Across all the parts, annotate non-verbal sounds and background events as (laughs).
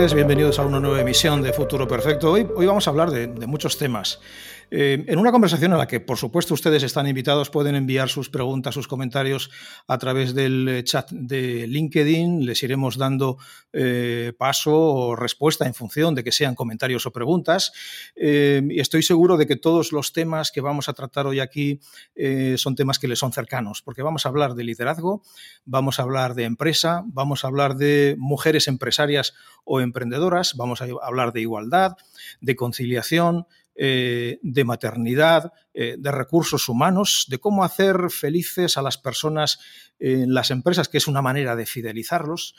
bienvenidos a una nueva emisión de Futuro Perfecto. Hoy, hoy vamos a hablar de muchos temas. Eh, en una conversación en la que, por supuesto, ustedes están invitados, pueden enviar sus preguntas, sus comentarios a través del eh, chat de LinkedIn. Les iremos dando eh, paso o respuesta en función de que sean comentarios o preguntas. y estoy seguro de que todos los temas que vamos a tratar hoy aquí son temas que les son cercanos, porque vamos a hablar de liderazgo, vamos a hablar de empresa, vamos a hablar de mujeres empresarias o emprendedoras, vamos a hablar de igualdad, de conciliación, eh, de maternidad, eh, de recursos humanos, de cómo hacer felices a las personas en las empresas, que es una manera de fidelizarlos.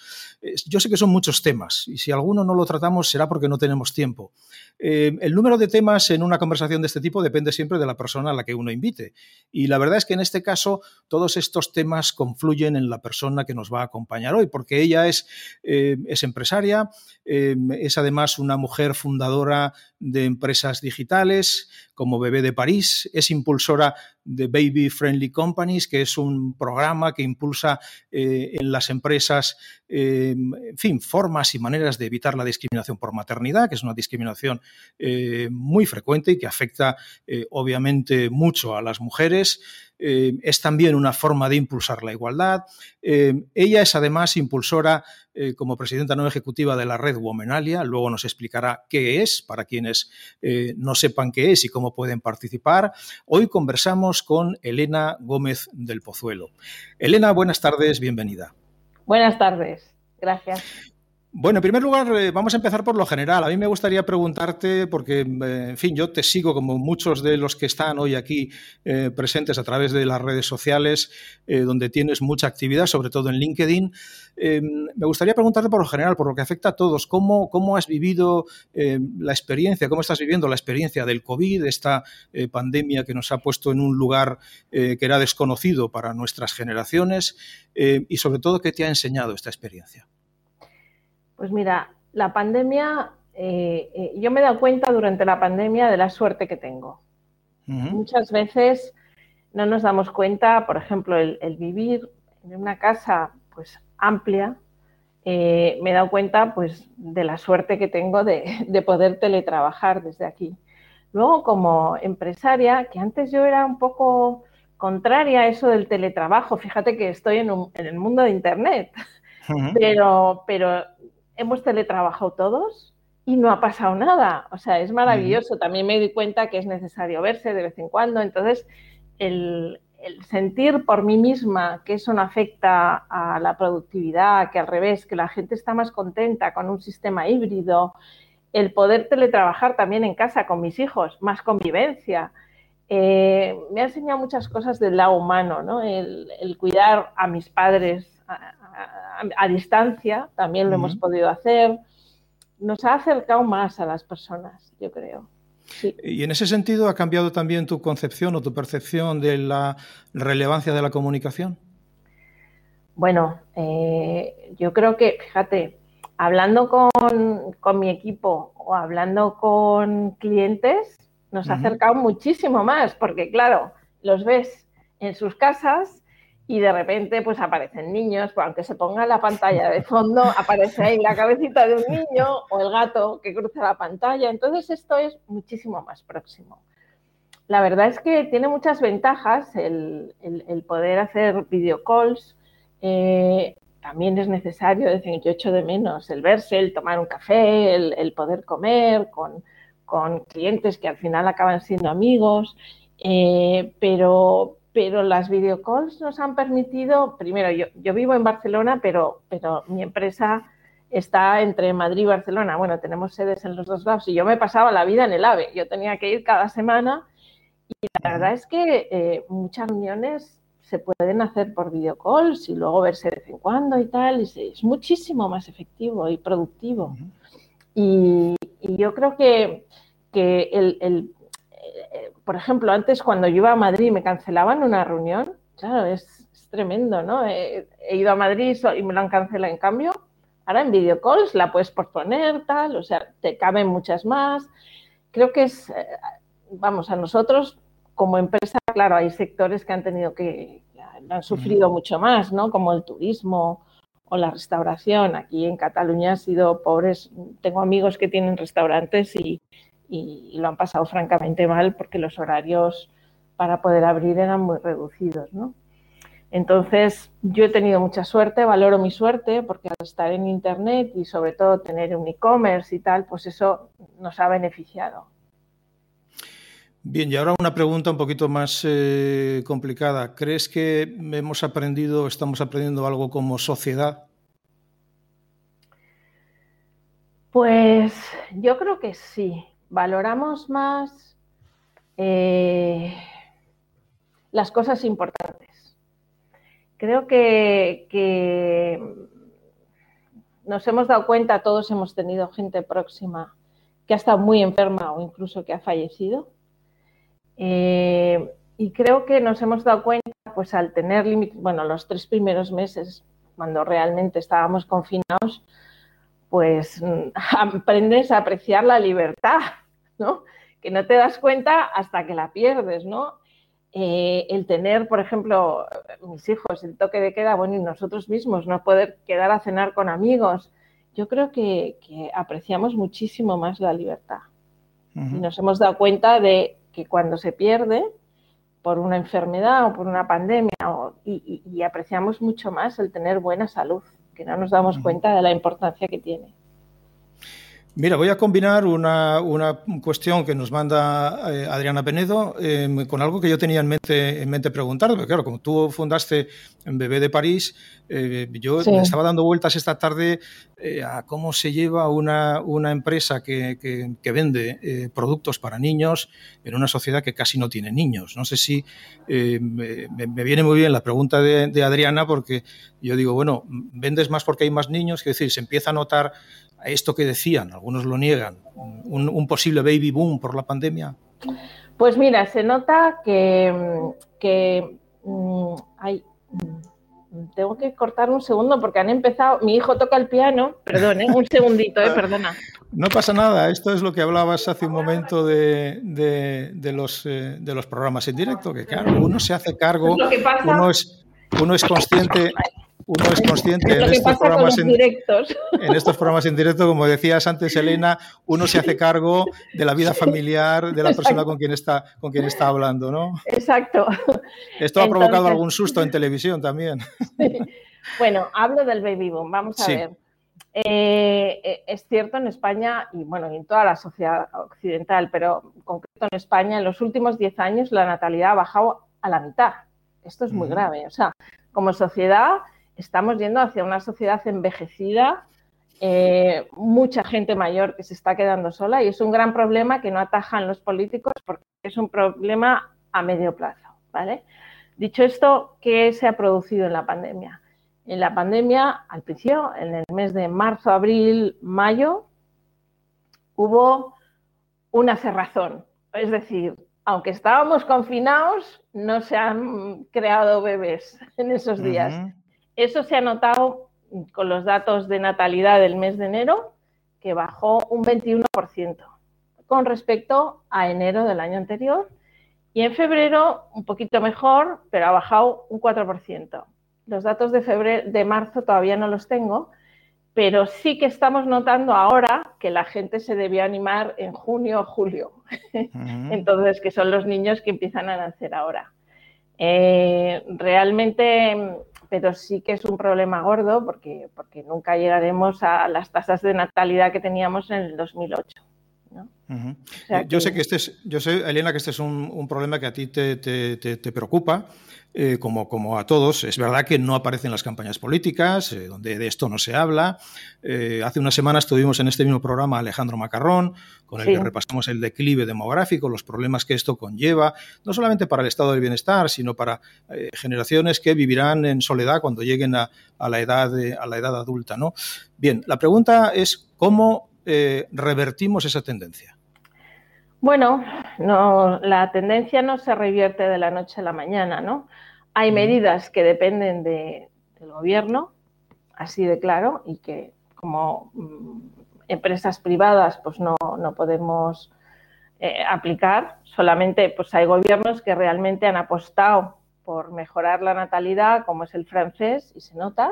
yo sé que son muchos temas y si alguno no lo tratamos será porque no tenemos tiempo. Eh, el número de temas en una conversación de este tipo depende siempre de la persona a la que uno invite. Y la verdad es que en este caso todos estos temas confluyen en la persona que nos va a acompañar hoy, porque ella es, es empresaria, es además una mujer fundadora de empresas digitales como Bebé de París, es impulsora de Baby Friendly Companies, que es un programa que impulsa eh, en las empresas, eh, en fin, formas y maneras de evitar la discriminación por maternidad, que es una discriminación eh, muy frecuente y que afecta obviamente mucho a las mujeres. Eh, es también una forma de impulsar la igualdad. Eh, ella es además impulsora eh, como presidenta no ejecutiva de la red Womenalia. Luego nos explicará qué es para quienes no sepan qué es y cómo pueden participar. Hoy conversamos con Elena Gómez del Pozuelo. Elena, buenas tardes, bienvenida. Buenas tardes, gracias. Bueno, en primer lugar, eh, vamos a empezar por lo general. A mí me gustaría preguntarte, porque, eh, en fin, yo te sigo como muchos de los que están hoy aquí eh, presentes a través de las redes sociales, donde tienes mucha actividad, sobre todo en LinkedIn. me gustaría preguntarte por lo general, por lo que afecta a todos, ¿cómo, cómo has vivido la experiencia, cómo estás viviendo la experiencia del COVID, esta pandemia que nos ha puesto en un lugar que era desconocido para nuestras generaciones, y sobre todo, ¿qué te ha enseñado esta experiencia? Pues mira, la pandemia, eh, eh, yo me he dado cuenta durante la pandemia de la suerte que tengo. Muchas veces no nos damos cuenta, por ejemplo, el, vivir en una casa pues amplia, eh, me he dado cuenta pues de la suerte que tengo de, poder teletrabajar desde aquí. Luego, como empresaria, que antes yo era un poco contraria a eso del teletrabajo, fíjate que estoy en, el mundo de Internet, pero, pero hemos teletrabajado todos y no ha pasado nada. O sea, es maravilloso. También me di cuenta que es necesario verse de vez en cuando. Entonces, el, sentir por mí misma que eso no afecta a la productividad, que al revés, que la gente está más contenta con un sistema híbrido, el poder teletrabajar también en casa con mis hijos, más convivencia. Eh, me ha enseñado muchas cosas del lado humano, ¿no? el, el cuidar a mis padres, a, distancia, también lo hemos podido hacer. Nos ha acercado más a las personas, yo creo. Y en ese sentido, ¿ha cambiado también tu concepción o tu percepción de la relevancia de la comunicación? Bueno, eh, yo creo que, fíjate, hablando con, mi equipo o hablando con clientes, nos ha acercado muchísimo más, porque claro, los ves en sus casas y de repente pues aparecen niños, pues aunque se ponga la pantalla de fondo, aparece ahí la cabecita de un niño o el gato que cruza la pantalla. Entonces esto es muchísimo más próximo. La verdad es que tiene muchas ventajas el, poder hacer videocalls. Eh, también es necesario, decir, yo echo de menos el verse, el tomar un café, el, poder comer con, clientes que al final acaban siendo amigos. Eh, pero, pero las videocalls nos han permitido, primero, yo, yo vivo en Barcelona, pero, pero mi empresa está entre Madrid y Barcelona. Bueno, tenemos sedes en los dos lados y yo me pasaba la vida en el AVE. Yo tenía que ir cada semana y la verdad es que eh, muchas reuniones se pueden hacer por videocalls y luego verse de vez en cuando y tal. Y es muchísimo más efectivo y productivo. y, yo creo que, que el, eh, por ejemplo, antes cuando yo iba a Madrid me cancelaban una reunión, claro, es, tremendo, ¿no? He, ido a Madrid y me lo han cancelado en cambio. Ahora en videocalls la puedes posponer, tal, o sea, te caben muchas más. Creo que es, eh, vamos, a nosotros como empresa, claro, hay sectores que han tenido que, han sufrido mucho más, ¿no? Como el turismo o la restauración. Aquí en Cataluña ha sido pobres. Tengo amigos que tienen restaurantes y, lo han pasado francamente mal porque los horarios para poder abrir eran muy reducidos, ¿no? Entonces, yo he tenido mucha suerte, valoro mi suerte, porque al estar en Internet y sobre todo tener un e-commerce y tal, pues eso nos ha beneficiado. Bien, y ahora una pregunta un poquito más eh, complicada. ¿Crees que hemos aprendido, estamos aprendiendo algo como sociedad? Pues yo creo que sí. Valoramos más eh, las cosas importantes. Creo que, nos hemos dado cuenta, todos hemos tenido gente próxima que ha estado muy enferma o incluso que ha fallecido eh, y creo que nos hemos dado cuenta, pues al tener límites, bueno, los tres primeros meses, cuando realmente estábamos confinados, pues (laughs) aprendes a apreciar la libertad, ¿no? Que no te das cuenta hasta que la pierdes, ¿no? Eh, el tener, por ejemplo, mis hijos, el toque de queda, bueno, y nosotros mismos, no poder quedar a cenar con amigos, yo creo que, apreciamos muchísimo más la libertad. Y nos hemos dado cuenta de que cuando se pierde por una enfermedad o por una pandemia y, apreciamos mucho más el tener buena salud, que no nos damos cuenta de la importancia que tiene. Mira, voy a combinar una, cuestión que nos manda eh, Adriana Penedo em, con algo que yo tenía en mente, en mente preguntar, porque claro, como tú fundaste en Bebé de París, eh, yo estaba dando vueltas esta tarde eh, a cómo se lleva una, empresa que, vende productos para niños en una sociedad que casi no tiene niños. No sé si me, viene muy bien la pregunta de, de Adriana, porque yo digo, bueno, vendes más porque hay más niños, es decir, se empieza a notar esto que decían, algunos lo niegan, un, posible baby boom por la pandemia? Pues mira, se nota que, que mm, hay, mm, tengo que cortar un segundo porque han empezado, mi hijo toca el piano, perdón, ¿eh? un segundito, eh, perdona. No pasa nada, esto es lo que hablabas hace un momento de, de, los, eh, de los programas en directo, que claro, uno se hace cargo, uno es, uno es consciente uno es consciente en estos, programas en, en, estos programas en directo, como decías antes, Elena, uno se hace cargo de la vida familiar de la persona con quien está, con quien está hablando, ¿no? Exacto. Esto ha provocado algún susto en televisión también. Bueno, hablo del baby boom. Vamos a ver. Eh, eh, es cierto en España y bueno, en toda la sociedad occidental, pero en concreto en España, en los últimos 10 años la natalidad ha bajado a la mitad. Esto es muy grave. O sea, como sociedad estamos yendo hacia una sociedad envejecida, eh, mucha gente mayor que se está quedando sola y es un gran problema que no atajan los políticos porque es un problema a medio plazo. ¿vale? Dicho esto, ¿qué se ha producido en la pandemia? En la pandemia, al principio, en el mes de marzo, abril, mayo, hubo una cerrazón. Es decir, aunque estábamos confinados, no se han creado bebés en esos días. Eso se ha notado con los datos de natalidad del mes de enero, que bajó un 21% con respecto a enero del año anterior. Y en febrero un poquito mejor, pero ha bajado un 4%. Los datos de, febrero, de marzo todavía no los tengo, pero sí que estamos notando ahora que la gente se debió animar en junio o julio. (laughs) Entonces, que son los niños que empiezan a nacer ahora. Eh, realmente pero sí que es un problema gordo porque, porque nunca llegaremos a las tasas de natalidad que teníamos en el 2008. Yo sé que este es, yo sé, Elena, que este es un, problema que a ti te, preocupa, eh, como, como, a todos. Es verdad que no aparecen las campañas políticas, eh, donde de esto no se habla. Eh, hace unas semanas tuvimos en este mismo programa a Alejandro Macarrón, con el que repasamos el declive demográfico, los problemas que esto conlleva, no solamente para el estado del bienestar, sino para generaciones que vivirán en soledad cuando lleguen a, la, edad a la edad adulta. ¿no? Bien, la pregunta es cómo revertimos esa tendencia. Bueno, no, la tendencia no se revierte de la noche a la mañana, ¿no? Hay medidas que dependen del gobierno, así de claro, y que como mm, empresas privadas pues no, podemos eh, aplicar. Solamente pues hay gobiernos que realmente han apostado por mejorar la natalidad, como es el francés, y se nota.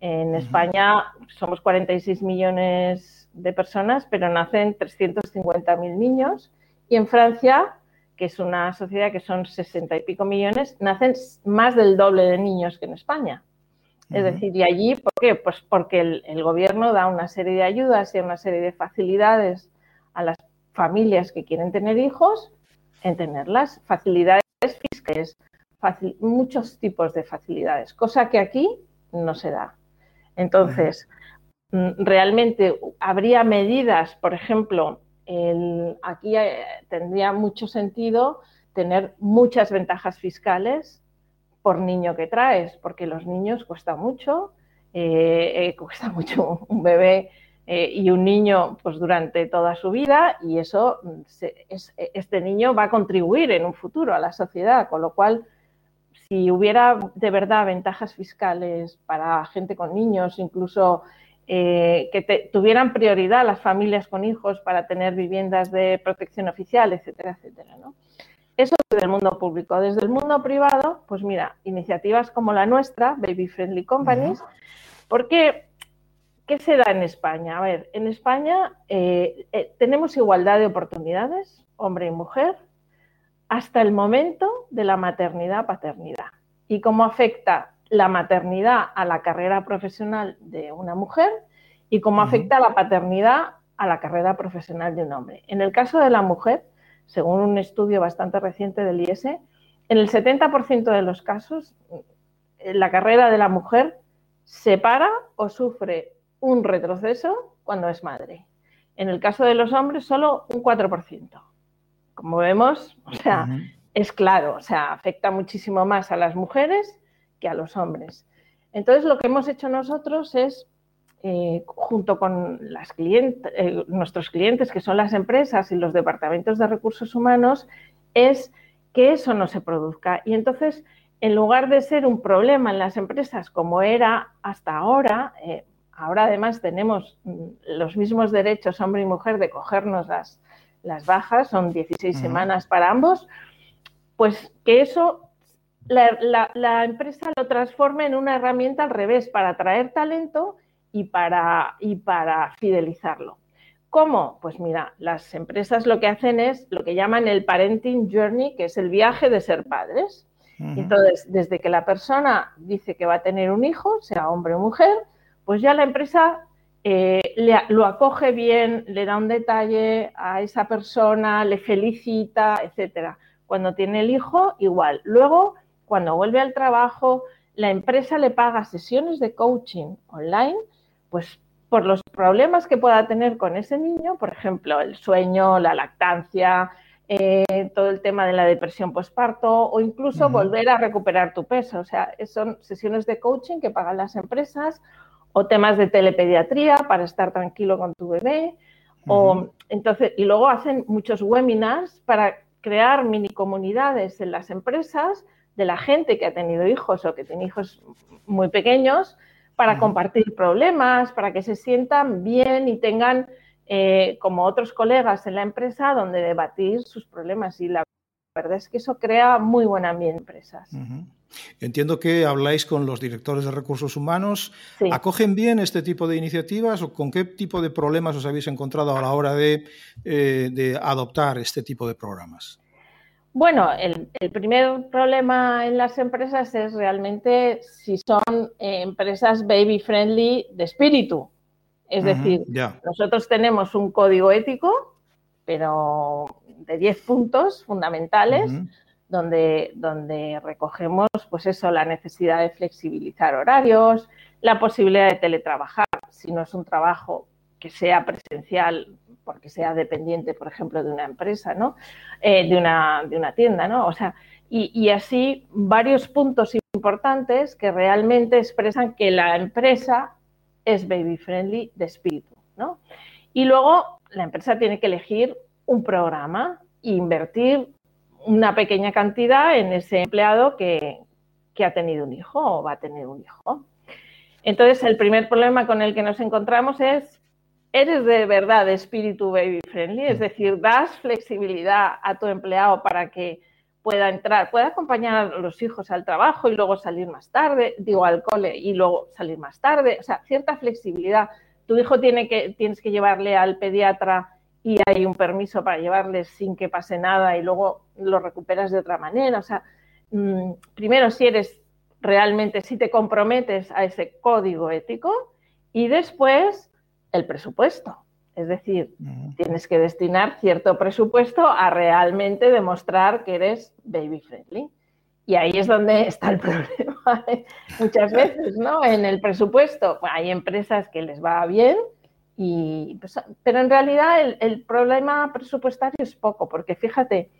En España somos 46 millones de personas, pero nacen 350.000 niños. Y en Francia, que es una sociedad que son 60 y pico millones, nacen más del doble de niños que en España. Es decir, y allí, ¿por qué? Pues porque el, gobierno da una serie de ayudas y una serie de facilidades a las familias que quieren tener hijos en tenerlas, facilidades fiscales, muchos tipos de facilidades, cosa que aquí no se da. Entonces, mm, realmente habría medidas, por ejemplo, aquí eh, tendría mucho sentido tener muchas ventajas fiscales por niño que traes, porque los niños cuesta mucho, eh, eh, cuesta (laughs) mucho un bebé y un niño pues durante toda su vida y eso mm, este niño va a contribuir en un futuro a la sociedad, con lo cual si hubiera de verdad ventajas fiscales para gente con niños, incluso eh, que tuvieran prioridad las familias con hijos para tener viviendas de protección oficial, etcétera, etcétera. ¿no? Eso desde el mundo público. Desde el mundo privado, pues mira, iniciativas como la nuestra, Baby Friendly Companies, porque ¿qué se da en España? A ver, en España eh, eh, tenemos igualdad de oportunidades, hombre y mujer, hasta el momento de la maternidad-paternidad. Y cómo afecta la maternidad a la carrera profesional de una mujer y cómo afecta la paternidad a la carrera profesional de un hombre. En el caso de la mujer, según un estudio bastante reciente del IES, en el 70% de los casos, la carrera de la mujer se para o sufre un retroceso cuando es madre. En el caso de los hombres, solo un 4%. Como vemos, o sea, es claro, o sea, afecta muchísimo más a las mujeres que a los hombres. Entonces, lo que hemos hecho nosotros es, eh, junto con las clientes, eh, nuestros clientes, que son las empresas y los departamentos de recursos humanos, es que eso no se produzca. Y entonces, en lugar de ser un problema en las empresas como era hasta ahora, eh, ahora además tenemos mm, los mismos derechos hombre y mujer de cogernos las, las bajas, son 16 semanas para ambos, pues que eso la, empresa lo transforme en una herramienta al revés para atraer talento y para, y para fidelizarlo. ¿Cómo? Pues mira, las empresas lo que hacen es lo que llaman el parenting journey, que es el viaje de ser padres. Entonces, desde que la persona dice que va a tener un hijo, sea hombre o mujer, pues ya la empresa eh, lo acoge bien, le da un detalle a esa persona, le felicita, etcétera. Cuando tiene el hijo, igual. Luego cuando vuelve al trabajo, la empresa le paga sesiones de coaching online, pues por los problemas que pueda tener con ese niño, por ejemplo, el sueño, la lactancia, eh, todo el tema de la depresión postparto o incluso volver a recuperar tu peso. O sea, son sesiones de coaching que pagan las empresas o temas de telepediatría para estar tranquilo con tu bebé. o, entonces, y luego hacen muchos webinars para crear mini comunidades en las empresas de la gente que ha tenido hijos o que tiene hijos muy pequeños para compartir problemas, para que se sientan bien y tengan, eh, como otros colegas en la empresa, donde debatir sus problemas. Y la verdad es que eso crea muy buen ambiente en empresas. Entiendo que habláis con los directores de recursos humanos. ¿Acogen bien este tipo de iniciativas o con qué tipo de problemas os habéis encontrado a la hora de eh, adoptar este tipo de programas? Bueno, el, primer problema en las empresas es realmente si son eh, empresas baby friendly de espíritu. Es decir, nosotros tenemos un código ético, pero de 10 puntos fundamentales, donde, donde recogemos, pues eso, la necesidad de flexibilizar horarios, la posibilidad de teletrabajar, si no es un trabajo que sea presencial porque sea dependiente, por ejemplo, de una empresa, ¿no? Eh, de, una, de, una, tienda, ¿no? O sea, y, así varios puntos importantes que realmente expresan que la empresa es baby friendly de espíritu, ¿no? Y luego la empresa tiene que elegir un programa e invertir una pequeña cantidad en ese empleado que, que ha tenido un hijo o va a tener un hijo. Entonces, el primer problema con el que nos encontramos es eres de verdad de espíritu baby friendly, es decir, das flexibilidad a tu empleado para que pueda entrar, pueda acompañar a los hijos al trabajo y luego salir más tarde, digo al cole y luego salir más tarde, o sea, cierta flexibilidad. Tu hijo tiene que, tienes que llevarle al pediatra y hay un permiso para llevarle sin que pase nada y luego lo recuperas de otra manera. O sea, mm, primero si eres realmente, si te comprometes a ese código ético y después el presupuesto. Es decir, tienes que destinar cierto presupuesto a realmente demostrar que eres baby friendly. Y ahí es donde está el (laughs) problema ¿eh? muchas veces, ¿no? En el presupuesto. hay empresas que les va bien, y, pues, pero en realidad el, problema presupuestario es poco, porque fíjate,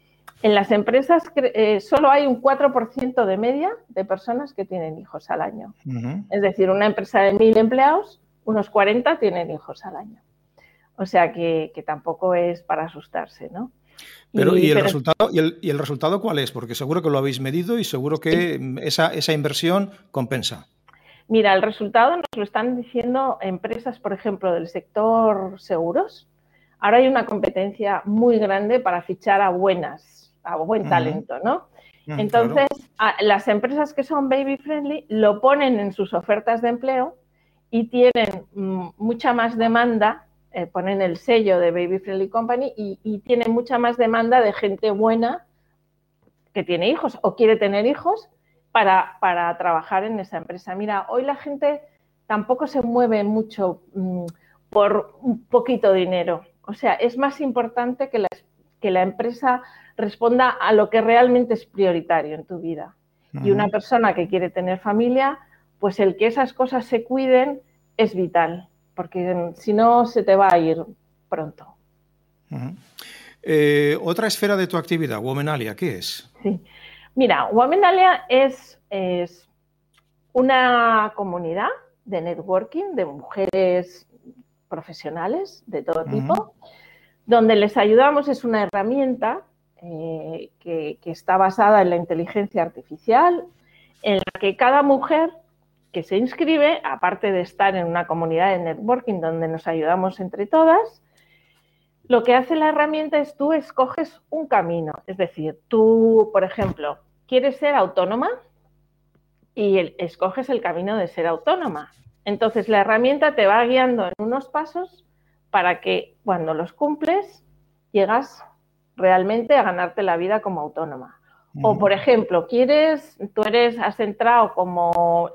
en las empresas eh, solo hay un 4% de media de personas que tienen hijos al año. Es decir, una empresa de mil empleados, unos 40 tienen hijos al año. O sea que, tampoco es para asustarse, ¿no? Pero, ¿y, el resultado, y, el, resultado cuál es? Porque seguro que lo habéis medido y seguro que esa, esa inversión compensa. Mira, el resultado nos lo están diciendo empresas, por ejemplo, del sector seguros. Ahora hay una competencia muy grande para fichar a buenas, a buen talento, ¿no? Mm, Entonces, las empresas que son baby friendly lo ponen en sus ofertas de empleo y tienen mm, mucha más demanda eh, ponen el sello de Baby Friendly Company y, y tienen mucha más demanda de gente buena que tiene hijos o quiere tener hijos para, trabajar en esa empresa. Mira, hoy la gente tampoco se mueve mucho mm, por un poquito dinero. O sea, es más importante que la, que la empresa responda a lo que realmente es prioritario en tu vida. Y una persona que quiere tener familia, pues el que esas cosas se cuiden es vital porque si no se te va a ir pronto. Eh, otra esfera de tu actividad, Womenalia, ¿qué es? Sí. Mira, Womenalia es, es una comunidad de networking de mujeres profesionales de todo tipo, donde les ayudamos, es una herramienta eh, que, está basada en la inteligencia artificial, en la que cada mujer que se inscribe, aparte de estar en una comunidad de networking donde nos ayudamos entre todas, lo que hace la herramienta es tú escoges un camino. Es decir, tú, por ejemplo, quieres ser autónoma y escoges el camino de ser autónoma. Entonces la herramienta te va guiando en unos pasos para que cuando los cumples llegas realmente a ganarte la vida como autónoma. O, por ejemplo, quieres, tú eres, has entrado como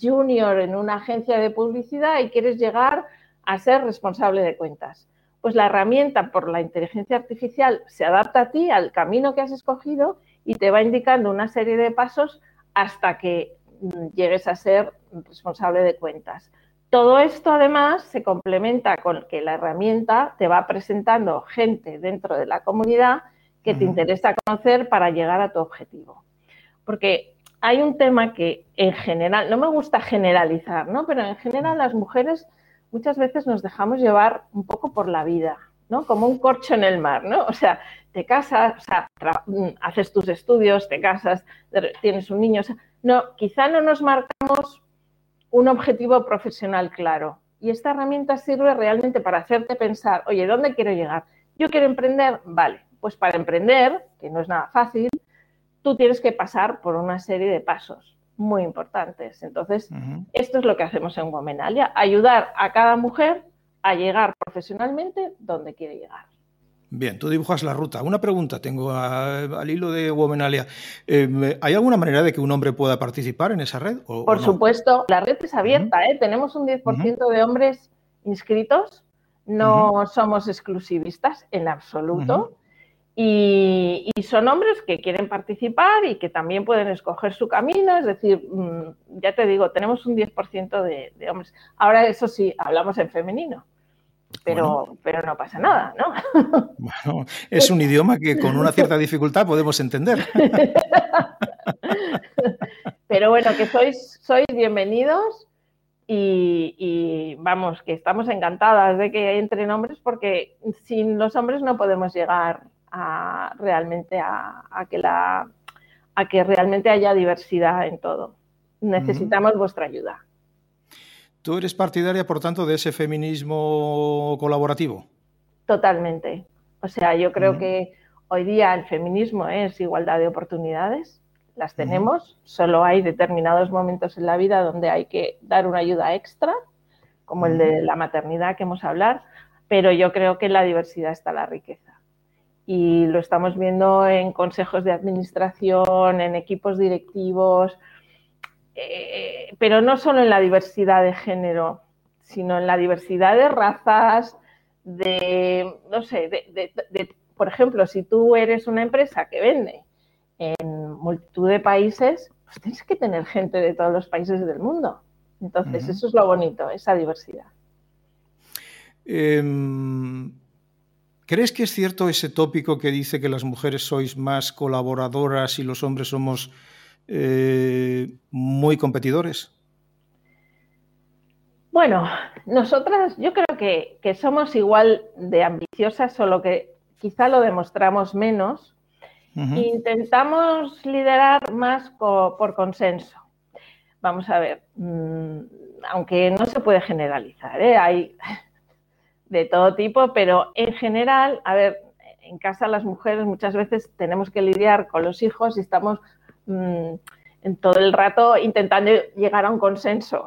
junior en una agencia de publicidad y quieres llegar a ser responsable de cuentas. Pues la herramienta por la inteligencia artificial se adapta a ti, al camino que has escogido y te va indicando una serie de pasos hasta que mm, llegues a ser responsable de cuentas. Todo esto además se complementa con que la herramienta te va presentando gente dentro de la comunidad que te interesa conocer para llegar a tu objetivo. Porque hay un tema que en general, no me gusta generalizar, ¿no? Pero en general las mujeres muchas veces nos dejamos llevar un poco por la vida, ¿no? Como un corcho en el mar, ¿no? (laughs) O sea, te casas, o sea, mm, haces tus estudios, te casas, tienes un niño, o sea, no, quizá no nos marcamos un objetivo profesional claro. Y esta herramienta sirve realmente para hacerte pensar, oye, ¿dónde quiero llegar? Yo quiero emprender, vale, pues para emprender, que no es nada fácil, tú tienes que pasar por una serie de pasos muy importantes. Entonces, esto es lo que hacemos en Womenalia, ayudar a cada mujer a llegar profesionalmente donde quiere llegar. Bien, tú dibujas la ruta. Una pregunta tengo al hilo de Womenalia. Eh, ¿Hay alguna manera de que un hombre pueda participar en esa red? Por supuesto, la red es abierta. ¿eh? Tenemos un 10% de hombres inscritos. No somos exclusivistas en absoluto. Y, son hombres que quieren participar y que también pueden escoger su camino, es decir, mm, ya te digo, tenemos un 10% de, hombres. Ahora, eso sí, hablamos en femenino, pero, pero no pasa nada, ¿no? (laughs) Bueno, es un idioma que con una cierta dificultad podemos entender. (laughs) Pero bueno, que sois, sois bienvenidos y, y, vamos, que estamos encantadas de que entren hombres porque sin los hombres no podemos llegar realmente a, que la, a que realmente haya diversidad en todo. Necesitamos vuestra ayuda. ¿Tú eres partidaria, por tanto, de ese feminismo colaborativo? Totalmente. O sea, yo creo que Hoy día el feminismo es igualdad de oportunidades, las tenemos, solo hay determinados momentos en la vida donde hay que dar una ayuda extra, como el de la maternidad que hemos hablado, pero yo creo que en la diversidad está la riqueza. Y lo estamos viendo en consejos de administración, en equipos directivos, eh, pero no solo en la diversidad de género, sino en la diversidad de razas, de, no sé, de, por ejemplo, si tú eres una empresa que vende en multitud de países, pues tienes que tener gente de todos los países del mundo. Entonces, eso es lo bonito, esa diversidad. Em, ¿Crees que es cierto ese tópico que dice que las mujeres sois más colaboradoras y los hombres somos eh, muy competidores? Bueno, nosotras yo creo que, somos igual de ambiciosas, solo que quizá lo demostramos menos. Intentamos liderar más por consenso. Vamos a ver, mm, aunque no se puede generalizar, ¿eh? hay de todo tipo, pero en general, a ver, en casa las mujeres muchas veces tenemos que lidiar con los hijos y estamos mm, en todo el rato intentando llegar a un consenso.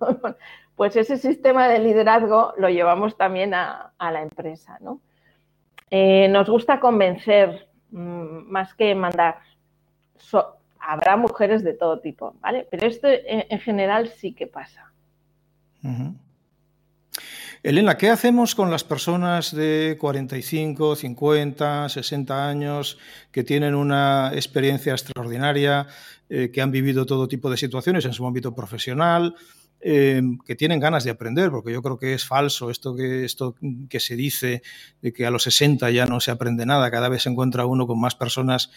(laughs) pues ese sistema de liderazgo lo llevamos también a, la empresa. ¿no? Eh, nos gusta convencer mm, más que mandar. habrá mujeres de todo tipo, ¿vale? Pero esto en, general sí que pasa. Elena, ¿qué hacemos con las personas de 45, 50, 60 años que tienen una experiencia extraordinaria, eh, que han vivido todo tipo de situaciones en su ámbito profesional, Em, que tienen ganas de aprender, porque yo creo que es falso esto que, esto que se dice de que a los 60 ya no se aprende nada, cada vez se encuentra uno con más personas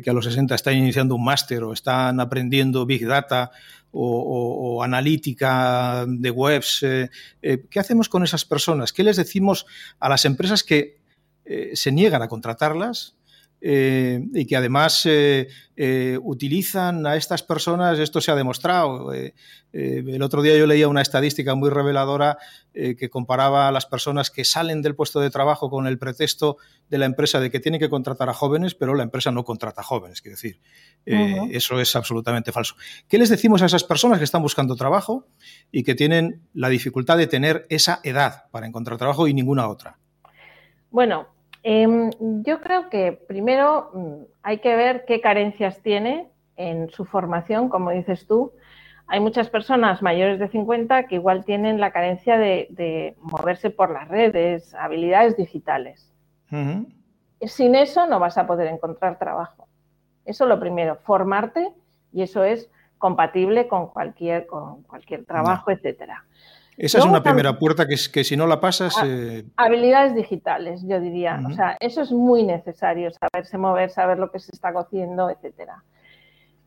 que a los 60 están iniciando un máster o están aprendiendo Big Data o, analítica de webs. Eh, eh, ¿Qué hacemos con esas personas? ¿Qué les decimos a las empresas que eh, se niegan a contratarlas? Eh, y que además eh, eh, utilizan a estas personas, esto se ha demostrado. el otro día yo leía una estadística muy reveladora que comparaba a las personas que salen del puesto de trabajo con el pretexto de la empresa de que tienen que contratar a jóvenes, pero la empresa no contrata a jóvenes. Quiero decir, eso es absolutamente falso. ¿Qué les decimos a esas personas que están buscando trabajo y que tienen la dificultad de tener esa edad para encontrar trabajo y ninguna otra? Bueno, Em, yo creo que primero mm, hay que ver qué carencias tiene en su formación, como dices tú. Hay muchas personas mayores de 50 que igual tienen la carencia de, moverse por las redes, habilidades digitales. Sin eso no vas a poder encontrar trabajo. Eso lo primero, formarte y eso es compatible con cualquier, con cualquier trabajo, etcétera. Esa es una primera puerta que, que, si no la pasas... Eh, habilidades digitales, yo diría. O sea, eso es muy necesario, saberse mover, saber lo que se está cociendo, etcétera.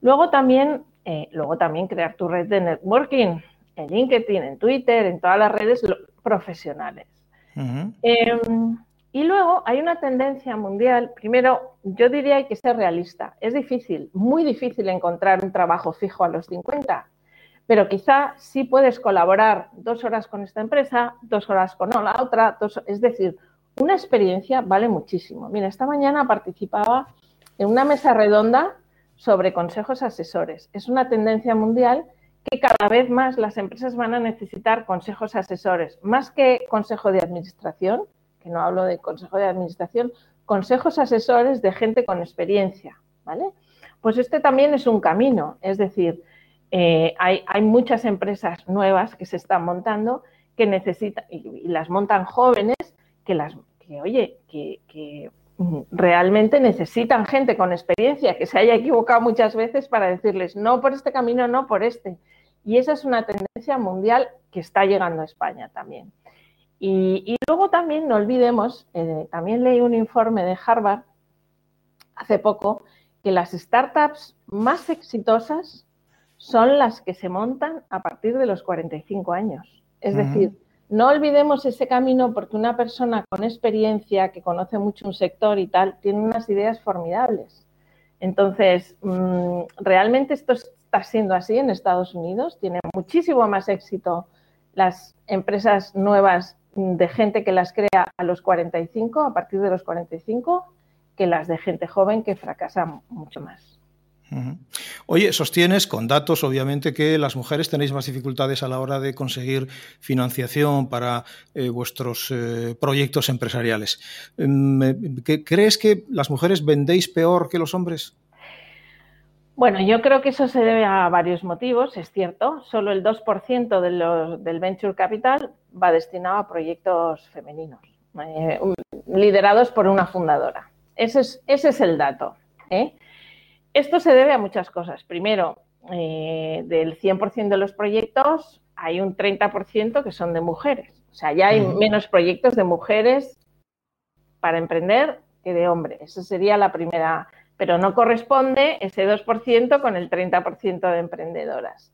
Luego también, eh, luego también crear tu red de networking en LinkedIn, en Twitter, en todas las redes profesionales. Em, y luego hay una tendencia mundial. Primero, yo diría hay que ser realista. Es difícil, muy difícil encontrar un trabajo fijo a los 50 pero quizá sí puedes colaborar dos horas con esta empresa, dos horas con la otra, es decir, una experiencia vale muchísimo. Mira, esta mañana participaba en una mesa redonda sobre consejos asesores. Es una tendencia mundial que cada vez más las empresas van a necesitar consejos asesores, más que consejo de administración, que no hablo de consejo de administración, consejos asesores de gente con experiencia, ¿vale? Pues este también es un camino, es decir, eh, hay, muchas empresas nuevas que se están montando que necesitan, y, las montan jóvenes, que las, que oye, que, realmente necesitan gente con experiencia, que se haya equivocado muchas veces para decirles, no por este camino, no por este. Y esa es una tendencia mundial que está llegando a España también. Y, luego también no olvidemos, eh, también leí un informe de Harvard hace poco, que las startups más exitosas son las que se montan a partir de los 45 años. Es decir, no olvidemos ese camino porque una persona con experiencia, que conoce mucho un sector y tal, tiene unas ideas formidables. Entonces, mm, realmente esto está siendo así en Estados Unidos. Tiene muchísimo más éxito las empresas nuevas de gente que las crea a los 45, a partir de los 45, que las de gente joven que fracasa mucho más. Oye, sostienes con datos, obviamente, que las mujeres tenéis más dificultades a la hora de conseguir financiación para eh, vuestros eh, proyectos empresariales. Em, ¿Crees que las mujeres vendéis peor que los hombres? Bueno, yo creo que eso se debe a varios motivos, es cierto. Solo el 2% del venture capital va destinado a proyectos femeninos, eh, liderados por una fundadora. Ese es, ese es el dato. Esto se debe a muchas cosas. Primero, eh, del 100% de los proyectos hay un 30% que son de mujeres. O sea, ya hay menos proyectos de mujeres para emprender que de hombres. Esa sería la primera, pero no corresponde ese 2% con el 30% de emprendedoras.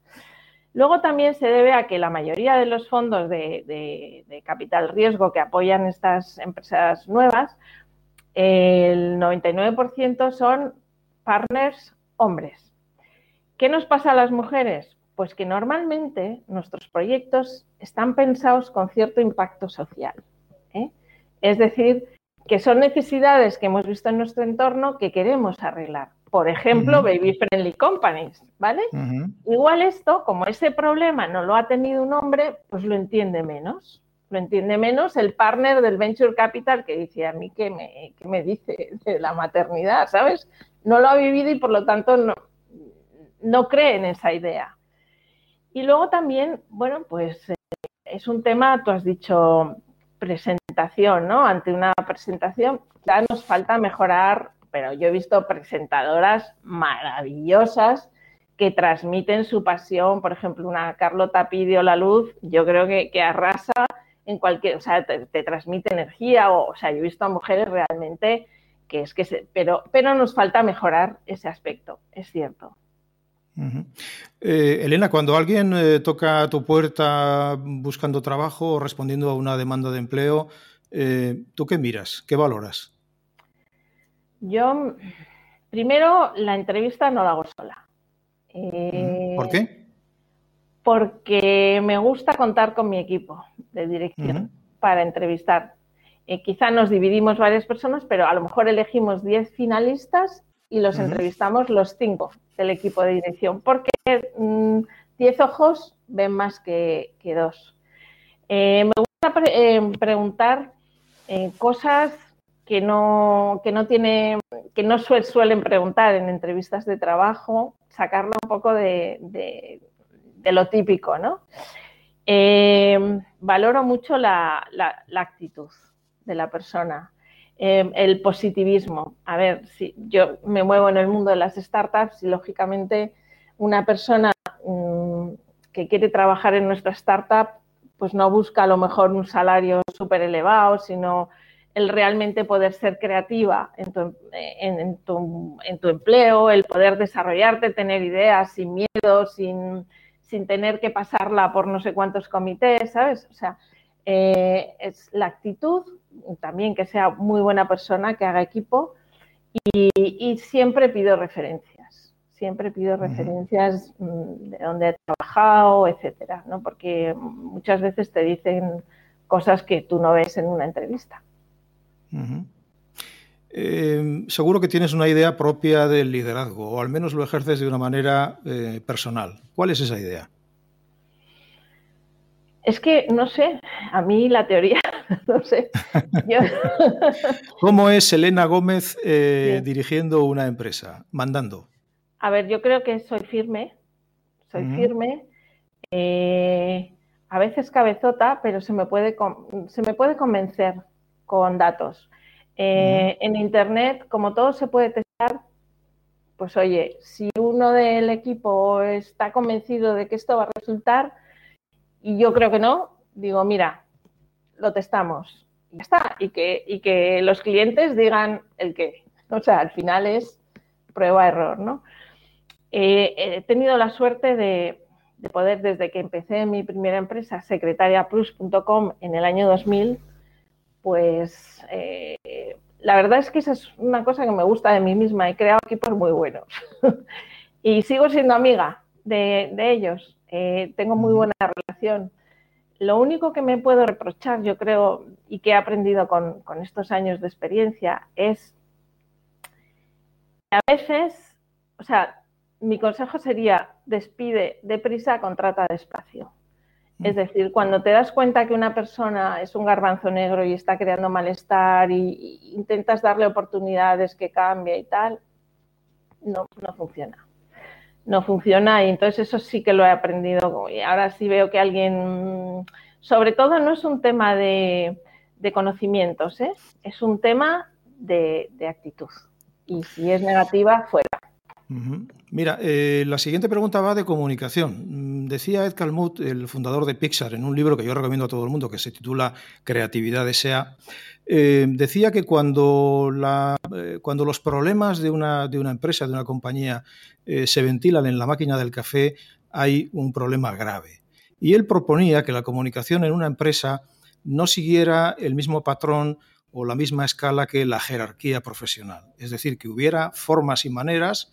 Luego también se debe a que la mayoría de los fondos de, de capital riesgo que apoyan estas empresas nuevas, el 99% son partners hombres. ¿Qué nos pasa a las mujeres? Pues que normalmente nuestros proyectos están pensados con cierto impacto social. ¿eh? Es decir, que son necesidades que hemos visto en nuestro entorno que queremos arreglar. Por ejemplo, baby friendly companies, ¿vale? Igual esto, como ese problema no lo ha tenido un hombre, pues lo entiende menos. Lo entiende menos el partner del venture capital que dice a mí que me, que me dice de la maternidad, ¿sabes? No lo ha vivido y por lo tanto no, no cree en esa idea. Y luego también, bueno, pues eh, es un tema, tú has dicho presentación, ¿no? Ante una presentación ya nos falta mejorar, pero yo he visto presentadoras maravillosas que transmiten su pasión, por ejemplo, una Carlota Pidio La Luz, yo creo que, arrasa en cualquier, o sea, te, te transmite energía, o, o sea, yo he visto a mujeres realmente que es que pero, pero nos falta mejorar ese aspecto, es cierto. Eh, Elena, cuando alguien eh, toca tu puerta buscando trabajo o respondiendo a una demanda de empleo, eh, ¿tú qué miras? ¿Qué valoras? Yo, primero, la entrevista no la hago sola. ¿Por qué? Porque me gusta contar con mi equipo de dirección para entrevistar. Eh, quizá nos dividimos varias personas, pero a lo mejor elegimos 10 finalistas y los entrevistamos los 5 del equipo de dirección, porque 10 mm, ojos ven más que, dos. Eh, me gusta eh, preguntar cosas que no, que no tiene, que no suelen preguntar en entrevistas de trabajo, sacarlo un poco de, lo típico, ¿no? valoro mucho la actitud de la persona. Em, el positivismo. A ver, si yo me muevo en el mundo de las startups y lógicamente una persona mm, que quiere trabajar en nuestra startup pues no busca a lo mejor un salario súper elevado, sino el realmente poder ser creativa en tu, empleo, el poder desarrollarte, tener ideas sin miedo, sin, sin tener que pasarla por no sé cuántos comités, ¿sabes? O sea, eh, es la actitud, también que sea muy buena persona, que haga equipo y, siempre pido referencias, siempre pido referencias mm, de dónde he trabajado, etcétera, ¿no? porque muchas veces te dicen cosas que tú no ves en una entrevista. Em, seguro que tienes una idea propia del liderazgo, o al menos lo ejerces de una manera eh, personal. ¿Cuál es esa idea? Es que no sé, a mí la teoría, (laughs) no sé. (laughs) ¿Cómo es Elena Gómez eh, dirigiendo una empresa, mandando? A ver, yo creo que soy firme, soy firme, eh, a veces cabezota, pero se me puede, se me puede convencer con datos. Eh, en Internet, como todo se puede testar, pues oye, si uno del equipo está convencido de que esto va a resultar, y yo creo que no, digo, mira, lo testamos. Y ya está. Y que, y que los clientes digan el qué. O sea, al final es prueba-error, ¿no? Eh, he tenido la suerte de, poder, desde que empecé mi primera empresa, secretariaplus.com, en el año 2000, pues eh, la verdad es que esa es una cosa que me gusta de mí misma. He creado equipos muy buenos. (laughs) y sigo siendo amiga de, de ellos. Eh, tengo muy buena relación. Lo único que me puedo reprochar, yo creo, y que he aprendido con, estos años de experiencia, es a veces, o sea, mi consejo sería despide deprisa, contrata despacio. Es decir, cuando te das cuenta que una persona es un garbanzo negro y está creando malestar y, intentas darle oportunidades que cambie y tal, no, no funciona. No funciona y entonces eso sí que lo he aprendido. Y ahora sí veo que alguien, sobre todo no es un tema de, conocimientos, ¿eh? es un tema de, de actitud. Y si es negativa, fuera. Mira, eh, la siguiente pregunta va de comunicación. Mm, decía Ed Calmut, el fundador de Pixar, en un libro que yo recomiendo a todo el mundo que se titula Creatividad S.A., eh, decía que cuando, eh, los problemas de una, empresa, de una compañía, se ventilan en la máquina del café, hay un problema grave. Y él proponía que la comunicación en una empresa no siguiera el mismo patrón o la misma escala que la jerarquía profesional. Es decir, que hubiera formas y maneras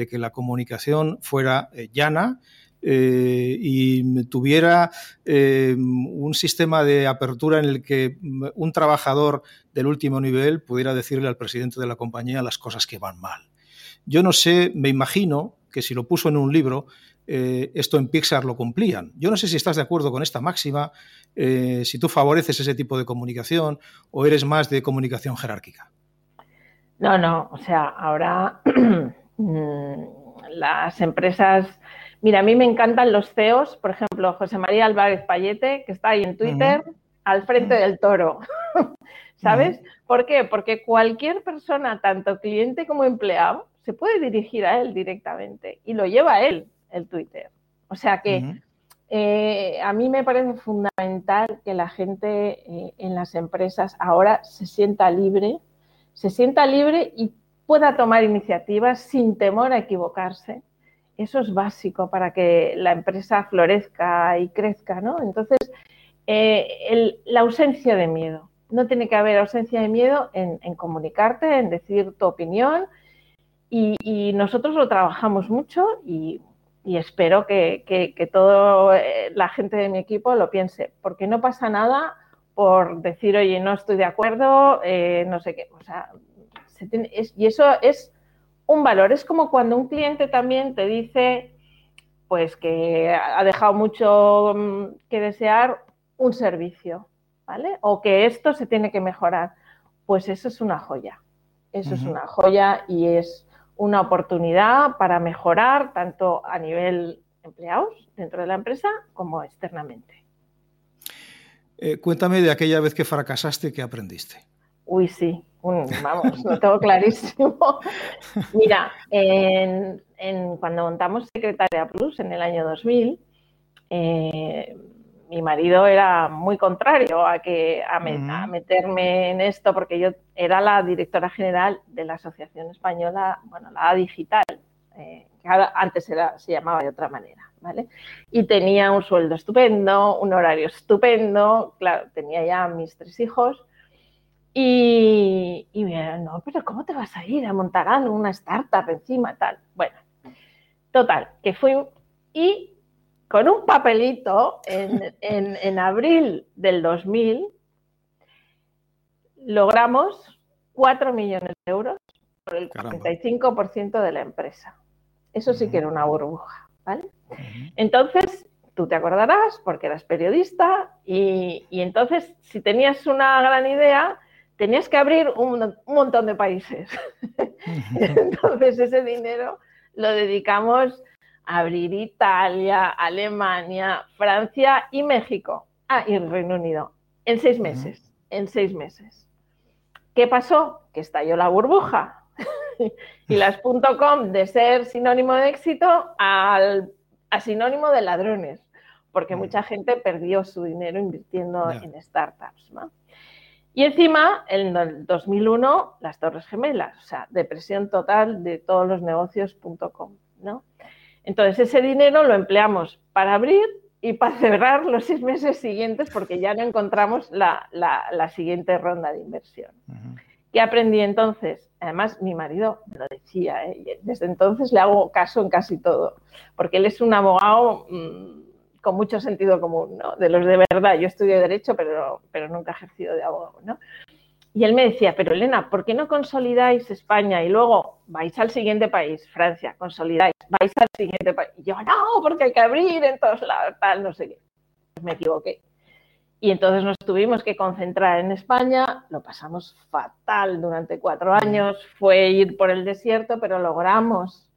de que la comunicación fuera eh, llana eh, y tuviera eh, un sistema de apertura en el que mm, un trabajador del último nivel pudiera decirle al presidente de la compañía las cosas que van mal. Yo no sé, me imagino que si lo puso en un libro, esto en Pixar lo cumplían. Yo no sé si estás de acuerdo con esta máxima, si tú favoreces ese tipo de comunicación o eres más de comunicación jerárquica. No, no, o sea, ahora (clears throat) las empresas. Mira, a mí me encantan los CEOs, por ejemplo, José María Álvarez Payete, que está ahí en Twitter, al frente del toro. (laughs) ¿Sabes? ¿Por qué? Porque cualquier persona, tanto cliente como empleado, se puede dirigir a él directamente y lo lleva a él el Twitter. O sea que eh, a mí me parece fundamental que la gente eh, en las empresas ahora se sienta libre, se sienta libre y pueda tomar iniciativas sin temor a equivocarse. Eso es básico para que la empresa florezca y crezca, ¿no? Entonces, eh, la ausencia de miedo. No tiene que haber ausencia de miedo en, comunicarte, en decir tu opinión. Y, nosotros lo trabajamos mucho y, espero que, que, toda eh, la gente de mi equipo lo piense, porque no pasa nada por decir, oye, no estoy de acuerdo, eh, no sé qué. O sea, y eso es un valor. Es como cuando un cliente también te dice pues que ha dejado mucho mm, que desear un servicio, ¿vale? O que esto se tiene que mejorar. Pues eso es una joya. Eso es una joya y es una oportunidad para mejorar tanto a nivel empleados dentro de la empresa como externamente. Eh, cuéntame de aquella vez que fracasaste, ¿qué aprendiste? Uy, sí, vamos, lo tengo clarísimo. (laughs) Mira, en, cuando montamos Secretaria Plus en el año 2000, eh, mi marido era muy contrario a, que, a, meterme en esto porque yo era la directora general de la Asociación Española, bueno, la Digital, eh, que antes era, se llamaba de otra manera. ¿Vale? Y tenía un sueldo estupendo, un horario estupendo, claro, tenía ya mis tres hijos y, y me no, pero ¿cómo te vas a ir a montar una startup encima, tal? Bueno, total, que fui y con un papelito en, (laughs) en, abril del 2000 logramos 4 millones de euros por el 45% de la empresa. Eso sí que era una burbuja, ¿vale? Entonces, tú te acordarás porque eras periodista y, y, entonces si tenías una gran idea, tenías que abrir un, montón de países. (laughs) Entonces ese dinero lo dedicamos a abrir Italia, Alemania, Francia y México. Ah, y el Reino Unido. En seis meses. En seis meses. ¿Qué pasó? Que estalló la burbuja. (laughs) y las .com de ser sinónimo de éxito al, a sinónimo de ladrones. Porque mucha gente perdió su dinero invirtiendo en startups. ¿no? Y encima, en el 2001, las Torres Gemelas, o sea, depresión total de todos los negocios.com, ¿no? Entonces, ese dinero lo empleamos para abrir y para cerrar los seis meses siguientes porque ya no encontramos la, siguiente ronda de inversión. ¿Qué aprendí entonces? Además, mi marido me lo decía, ¿eh? desde entonces le hago caso en casi todo, porque él es un abogado... Mm, con mucho sentido común, ¿no? De los de verdad. Yo estudié Derecho, pero, pero nunca he ejercido de abogado, ¿no? y él me decía, pero Elena, ¿por qué no consolidáis España y luego vais al siguiente país, Francia, consolidáis, vais al siguiente país? Y yo, no, porque hay que abrir en todos lados, tal, no sé qué. Me equivoqué. Y entonces nos tuvimos que concentrar en España, lo pasamos fatal durante cuatro años, fue ir por el desierto, pero logramos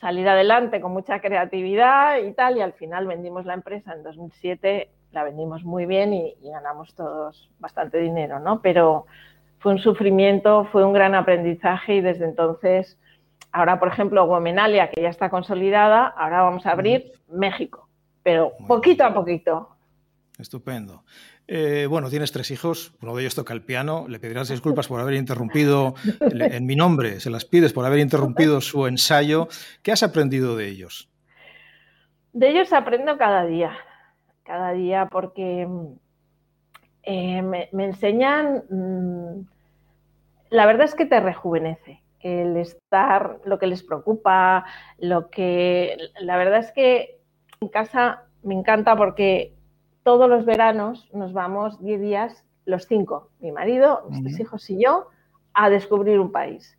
salir adelante con mucha creatividad y tal, y al final vendimos la empresa en 2007, la vendimos muy bien y, ganamos todos bastante dinero, ¿no? Pero fue un sufrimiento, fue un gran aprendizaje y desde entonces, ahora por ejemplo, Womenalia, que ya está consolidada, ahora vamos a abrir México, pero poquito a poquito, Estupendo. Eh, bueno, tienes tres hijos, uno de ellos toca el piano, le pedirás disculpas por haber interrumpido, en mi nombre, se las pides por haber interrumpido su ensayo. ¿Qué has aprendido de ellos? De ellos aprendo cada día, cada día porque eh, me, enseñan, mm, la verdad es que te rejuvenece el estar, lo que les preocupa, lo que, la verdad es que en casa me encanta porque todos los veranos nos vamos 10 días, los cinco, mi marido, mis tres hijos y yo, a descubrir un país.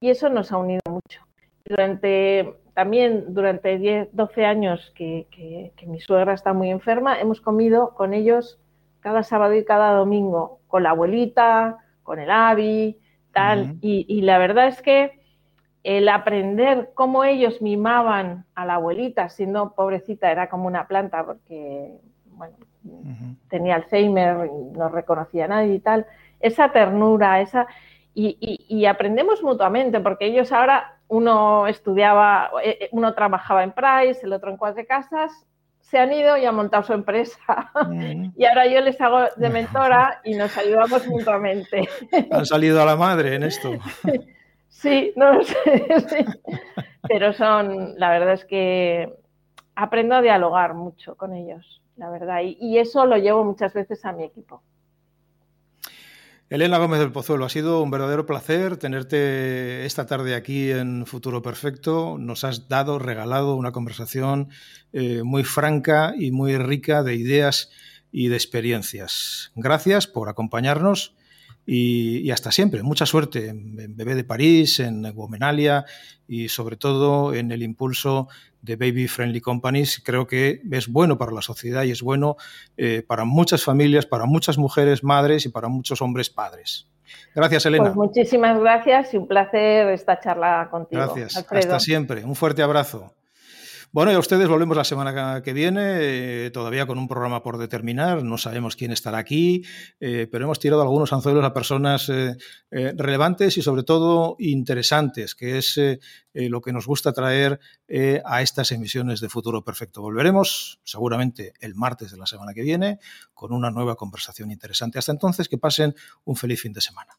Y eso nos ha unido mucho. Durante, también durante 10, 12 años que, mi suegra está muy enferma, hemos comido con ellos cada sábado y cada domingo, con la abuelita, con el avi, tal. y la verdad es que el aprender cómo ellos mimaban a la abuelita, siendo pobrecita, era como una planta, porque bueno, tenía Alzheimer, no reconocía a nadie y tal, esa ternura, esa... Y, aprendemos mutuamente, porque ellos ahora, uno estudiaba, eh, eh, uno trabajaba en Price, el otro en Cuatro Casas, se han ido y han montado su empresa. (laughs) y ahora yo les hago de mentora y nos ayudamos mutuamente. (laughs) Han salido a la madre en esto. (laughs) sí, no sé. Pero son, la verdad es que aprendo a dialogar mucho con ellos la verdad. Y, eso lo llevo muchas veces a mi equipo. Elena Gómez del Pozuelo, ha sido un verdadero placer tenerte esta tarde aquí en Futuro Perfecto. Nos has dado, regalado una conversación eh, muy franca y muy rica de ideas y de experiencias. Gracias por acompañarnos y, hasta siempre. Mucha suerte en, Bebé de París, en Womenalia y sobre todo en el impulso de Baby Friendly Companies. Creo que es bueno para la sociedad y es bueno eh, para muchas familias, para muchas mujeres madres y para muchos hombres padres. Gracias, Elena. Pues muchísimas gracias y un placer esta charla contigo. Gracias. Hasta siempre. Un fuerte abrazo. Bueno, y a ustedes volvemos la semana que viene, eh, todavía con un programa por determinar, no sabemos quién estará aquí, eh, pero hemos tirado algunos anzuelos a personas eh, relevantes y sobre todo interesantes, que es lo que nos gusta traer a estas emisiones de Futuro Perfecto. Volveremos seguramente el martes de la semana que viene con una nueva conversación interesante. Hasta entonces, que pasen un feliz fin de semana.